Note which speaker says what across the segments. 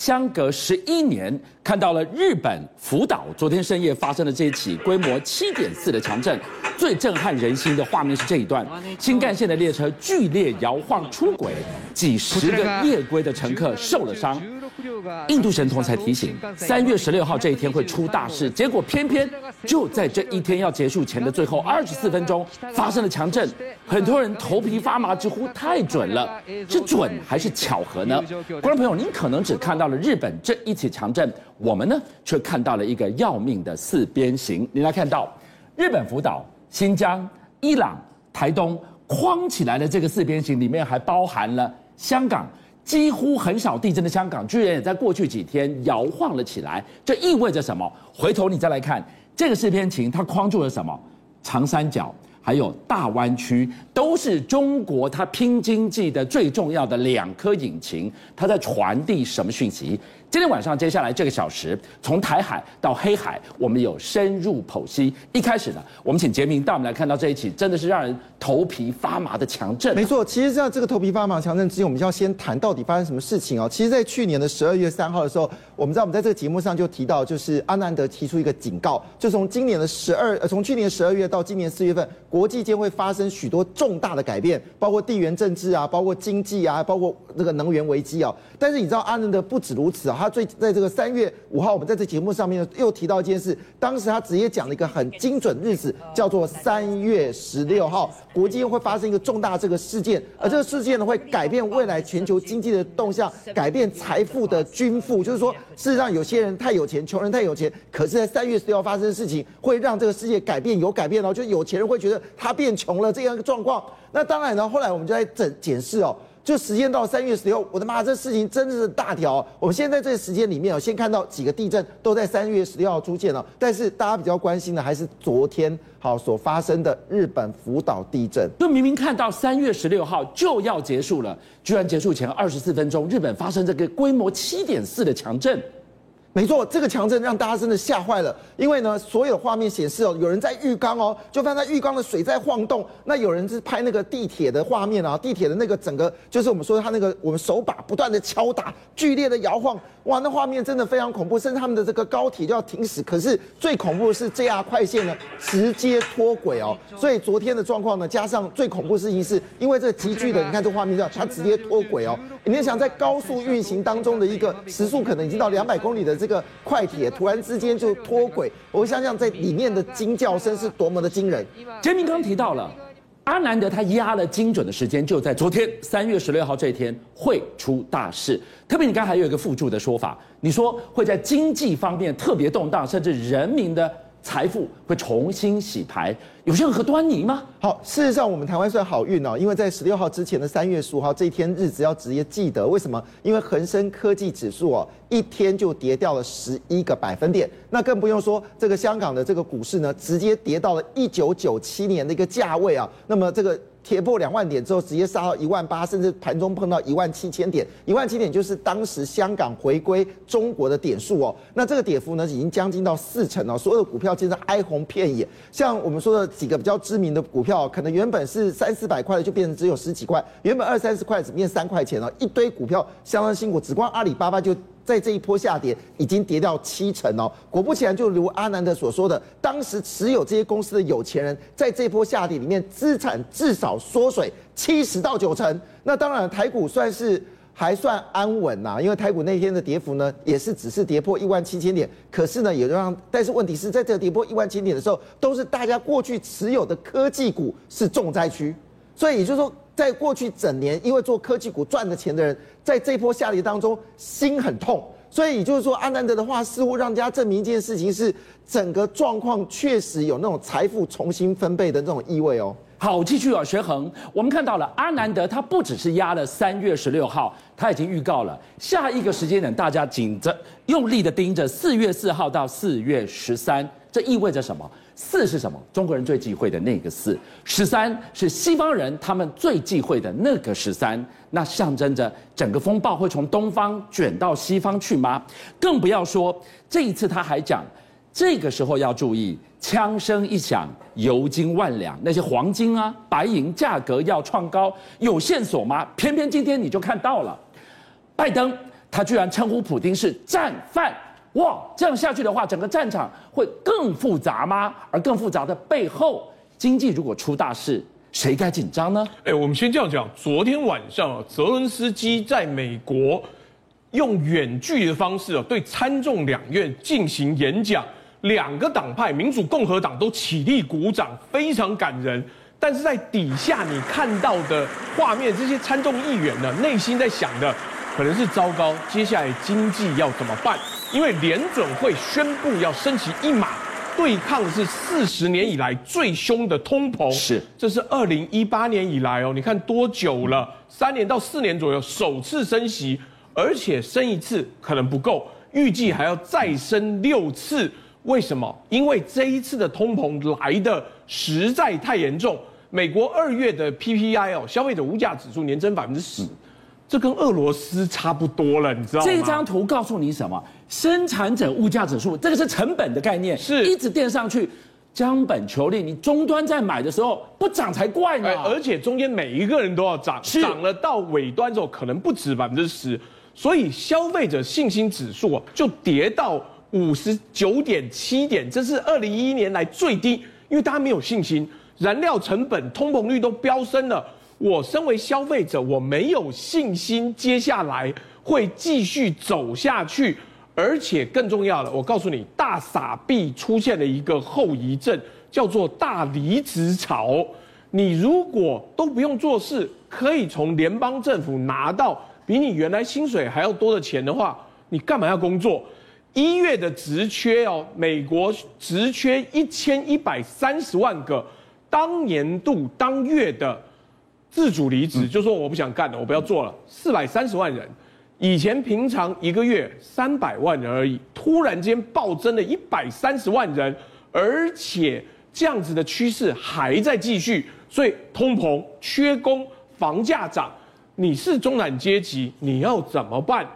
Speaker 1: 相隔十一年，看到了日本福岛昨天深夜发生的这一起规模七点四的强震，最震撼人心的画面是这一段：新干线的列车剧烈摇晃出轨，几十个夜归的乘客受了伤。印度神童才提醒，三月十六号这一天会出大事，结果偏偏就在这一天要结束前的最后二十四分钟发生了强震，很多人头皮发麻，直呼太准了，是准还是巧合呢？观众朋友，您可能只看到了日本这一起强震，我们呢却看到了一个要命的四边形。您来看到日本福岛、新疆、伊朗、台东框起来的这个四边形，里面还包含了香港。几乎很少地震的香港，居然也在过去几天摇晃了起来。这意味着什么？回头你再来看这个四边形，它框住了什么？长三角，还有大湾区，都是中国它拼经济的最重要的两颗引擎。它在传递什么讯息？今天晚上接下来这个小时，从台海到黑海，我们有深入剖析。一开始呢，我们请杰明带我们来看到这一起，真的是让人头皮发麻的强震。
Speaker 2: 没错，其实像这个头皮发麻强震之前，我们要先谈到底发生什么事情哦。其实，在去年的十二月三号的时候，我们知道我们在这个节目上就提到，就是阿南德提出一个警告，就从今年的十二，呃，从去年十二月到今年四月份，国际间会发生许多重大的改变，包括地缘政治啊，包括经济啊，包括那个能源危机啊。但是你知道阿南德不止如此啊。他最在这个三月五号，我们在这节目上面又提到一件事。当时他直接讲了一个很精准日子，叫做三月十六号，国际会发生一个重大这个事件，而这个事件呢会改变未来全球经济的动向，改变财富的均富。就是说，事实上有些人太有钱，穷人太有钱，可是，在三月十六号发生的事情，会让这个世界改变，有改变哦。就有钱人会觉得他变穷了这样一个状况。那当然呢，后来我们就在整检视哦。就时间到三月十六，我的妈，这事情真的是大条。我们现在这个时间里面，先看到几个地震都在三月十六号出现了，但是大家比较关心的还是昨天好所发生的日本福岛地震。
Speaker 1: 就明明看到三月十六号就要结束了，居然结束前二十四分钟，日本发生这个规模七点四的强震。
Speaker 2: 没错，这个强震让大家真的吓坏了，因为呢，所有画面显示哦，有人在浴缸哦，就发现浴缸的水在晃动。那有人是拍那个地铁的画面啊，地铁的那个整个就是我们说他那个我们手把不断的敲打，剧烈的摇晃，哇，那画面真的非常恐怖，甚至他们的这个高铁就要停驶。可是最恐怖的是 JR 快线呢，直接脱轨哦。所以昨天的状况呢，加上最恐怖的事情是因为这急剧的，你看这画面上，它直接脱轨哦。你想在高速运行当中的一个时速可能已经到两百公里的这个快铁，突然之间就脱轨，我想想在里面的惊叫声是多么的惊人。
Speaker 1: 杰明刚提到了阿南德，他压了精准的时间，就在昨天三月十六号这一天会出大事。特别你刚才还有一个附注的说法，你说会在经济方面特别动荡，甚至人民的。财富会重新洗牌，有任何端倪吗？
Speaker 2: 好，事实上我们台湾算好运哦，因为在十六号之前的三月十五号这一天日子要直接记得，为什么？因为恒生科技指数哦，一天就跌掉了十一个百分点，那更不用说这个香港的这个股市呢，直接跌到了一九九七年的一个价位啊，那么这个。跌破两万点之后，直接杀到一万八，甚至盘中碰到一万七千点。一万七点就是当时香港回归中国的点数哦。那这个跌幅呢，已经将近到四成哦。所有的股票现在哀鸿遍野。像我们说的几个比较知名的股票，可能原本是三四百块的，就变成只有十几块；原本二三十块，只变三块钱了。一堆股票相当辛苦，只光阿里巴巴就。在这一波下跌，已经跌掉七成哦。果不其然，就如阿南德所说的，当时持有这些公司的有钱人，在这一波下跌里面，资产至少缩水七十到九成。那当然，台股算是还算安稳呐，因为台股那天的跌幅呢，也是只是跌破一万七千点。可是呢，也让，但是问题是在这个跌破一万七千点的时候，都是大家过去持有的科技股是重灾区。所以也就是说，在过去整年，因为做科技股赚的钱的人，在这波下跌当中心很痛。所以也就是说，阿南德的话似乎让大家证明一件事情是，整个状况确实有那种财富重新分配的那种意味哦。
Speaker 1: 好，继续啊，学恒，我们看到了阿南德，他不只是压了三月十六号，他已经预告了下一个时间点，大家紧着用力的盯着四月四号到四月十三，这意味着什么？四是什么？中国人最忌讳的那个四。十三是西方人他们最忌讳的那个十三。那象征着整个风暴会从东方卷到西方去吗？更不要说这一次他还讲，这个时候要注意，枪声一响，油金万两，那些黄金啊、白银价格要创高，有线索吗？偏偏今天你就看到了，拜登。他居然称呼普丁是战犯。哇，这样下去的话，整个战场会更复杂吗？而更复杂的背后，经济如果出大事，谁该紧张呢？
Speaker 3: 哎，我们先这样讲。昨天晚上，泽伦斯基在美国用远距的方式啊对参众两院进行演讲，两个党派，民主、共和党都起立鼓掌，非常感人。但是在底下你看到的画面，这些参众议员呢，内心在想的可能是糟糕，接下来经济要怎么办？因为联准会宣布要升息一码，对抗是四十年以来最凶的通膨。
Speaker 1: 是，
Speaker 3: 这是二零一八年以来哦，你看多久了？三年到四年左右，首次升息，而且升一次可能不够，预计还要再升六次。为什么？因为这一次的通膨来的实在太严重。美国二月的 PPI 哦，消费者物价指数年增百分之十。这跟俄罗斯差不多了，你知道吗？
Speaker 1: 这张图告诉你什么？生产者物价指数，这个是成本的概念，
Speaker 3: 是
Speaker 1: 一直垫上去，将本求利。你终端在买的时候不涨才怪呢。
Speaker 3: 而且中间每一个人都要涨，涨了到尾端之后可能不止百分之十，所以消费者信心指数就跌到五十九点七点，这是二零一一年来最低，因为大家没有信心，燃料成本、通膨率都飙升了。我身为消费者，我没有信心接下来会继续走下去，而且更重要的，我告诉你，大傻币出现了一个后遗症，叫做大离职潮。你如果都不用做事，可以从联邦政府拿到比你原来薪水还要多的钱的话，你干嘛要工作？一月的职缺哦，美国职缺一千一百三十万个，当年度当月的。自主离职就说我不想干了，我不要做了。四百三十万人，以前平常一个月三百万人而已，突然间暴增了一百三十万人，而且这样子的趋势还在继续，所以通膨、缺工、房价涨，你是中产阶级，你要怎么办？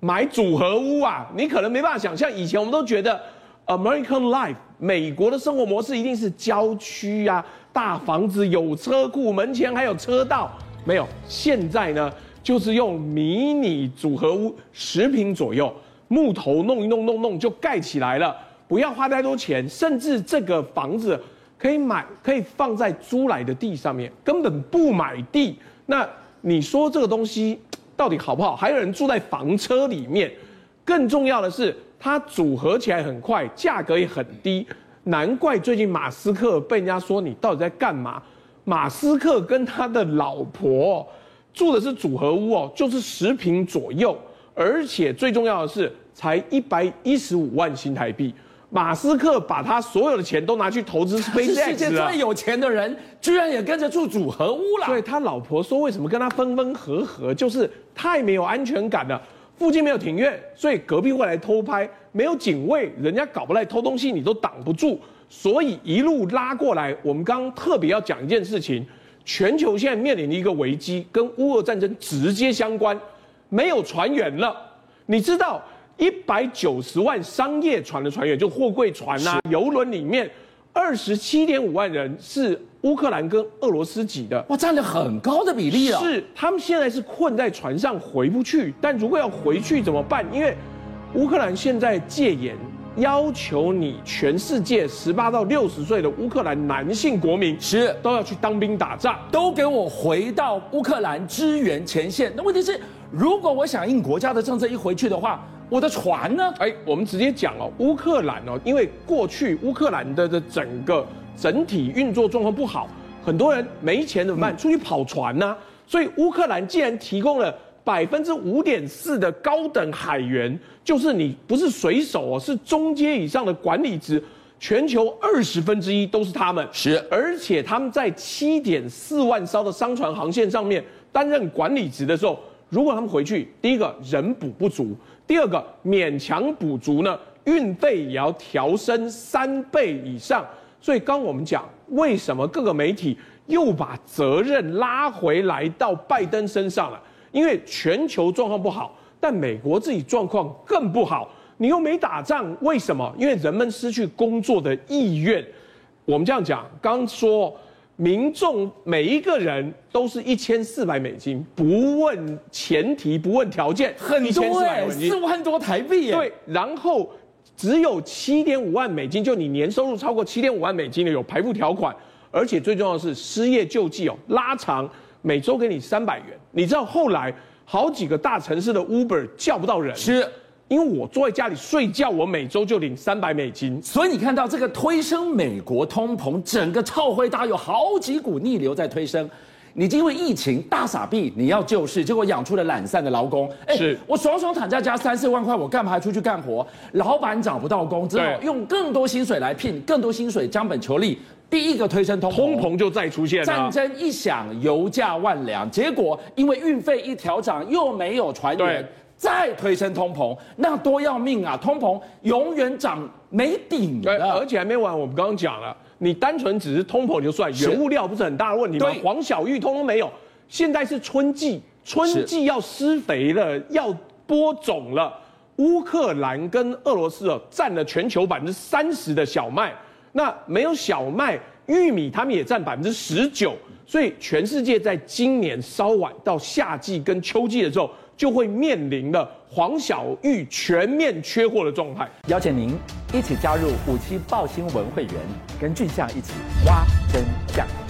Speaker 3: 买组合屋啊？你可能没办法想象，以前我们都觉得 American Life 美国的生活模式一定是郊区啊。大房子有车库，门前还有车道，没有。现在呢，就是用迷你组合屋，十平左右，木头弄一弄弄弄就盖起来了，不要花太多钱，甚至这个房子可以买，可以放在租来的地上面，根本不买地。那你说这个东西到底好不好？还有人住在房车里面，更重要的是，它组合起来很快，价格也很低。难怪最近马斯克被人家说，你到底在干嘛？马斯克跟他的老婆住的是组合屋哦，就是十平左右，而且最重要的是才一百一十五万新台币。马斯克把他所有的钱都拿去投资 SpaceX 了。世界
Speaker 1: 最有钱的人居然也跟着住组合屋了。
Speaker 3: 所以他老婆说，为什么跟他分分合合，就是太没有安全感了。附近没有庭院，所以隔壁会来偷拍；没有警卫，人家搞不来偷东西，你都挡不住。所以一路拉过来，我们刚刚特别要讲一件事情：全球现在面临的一个危机，跟乌俄战争直接相关。没有船员了，你知道，一百九十万商业船的船员，就货柜船呐、啊、游轮里面，二十七点五万人是。乌克兰跟俄罗斯籍的，
Speaker 1: 哇，占了很高的比例啊！
Speaker 3: 是，他们现在是困在船上回不去，但如果要回去怎么办？因为乌克兰现在戒严，要求你全世界十八到六十岁的乌克兰男性国民
Speaker 1: 是
Speaker 3: 都要去当兵打仗，
Speaker 1: 都给我回到乌克兰支援前线。那问题是，如果我响应国家的政策一回去的话，我的船呢？
Speaker 3: 哎，我们直接讲哦，乌克兰哦，因为过去乌克兰的的整个。整体运作状况不好，很多人没钱怎么办？出去跑船呢、啊？所以乌克兰既然提供了百分之五点四的高等海员，就是你不是水手哦，是中阶以上的管理职，全球二十分之一都是他们。
Speaker 1: 是，
Speaker 3: 而且他们在七点四万艘的商船航线上面担任管理职的时候，如果他们回去，第一个人补不足，第二个勉强补足呢，运费也要调升三倍以上。所以刚我们讲，为什么各个媒体又把责任拉回来到拜登身上了？因为全球状况不好，但美国自己状况更不好。你又没打仗，为什么？因为人们失去工作的意愿。我们这样讲，刚说民众每一个人都是一千四百美金，不问前提，不问条件，
Speaker 1: 很多哎，四万多台币。
Speaker 3: 对，然后只有七点五万美金，就你年收入超过七点五万美金的有排付条款，而且最重要的是失业救济哦拉长，每周给你三百元。你知道后来好几个大城市的 Uber 叫不到人，
Speaker 1: 是。
Speaker 3: 因为我坐在家里睡觉，我每周就领三百美金，
Speaker 1: 所以你看到这个推升美国通膨，整个超汇大有好几股逆流在推升。你因为疫情大傻逼，你要救市，结果养出了懒散的劳工。哎，是我爽爽躺在家三四万块，我干嘛还出去干活？老板找不到工，只好用更多薪水来聘，更多薪水将本求利。第一个推升通膨，
Speaker 3: 通膨就再出现了。
Speaker 1: 战争一响，油价万两，结果因为运费一调涨，又没有船员。再推升通膨，那多要命啊！通膨永远涨没顶的，
Speaker 3: 而且还没完。我们刚刚讲了，你单纯只是通膨就算，原物料不是很大的问题吗？黄小玉通通没有。现在是春季，春季要施肥了，要播种了。乌克兰跟俄罗斯哦，占了全球百分之三十的小麦，那没有小麦，玉米他们也占百分之十九。所以全世界在今年稍晚到夏季跟秋季的时候。就会面临了黄小玉全面缺货的状态。
Speaker 4: 邀请您一起加入五七报新闻会员，跟俊相一起挖真相。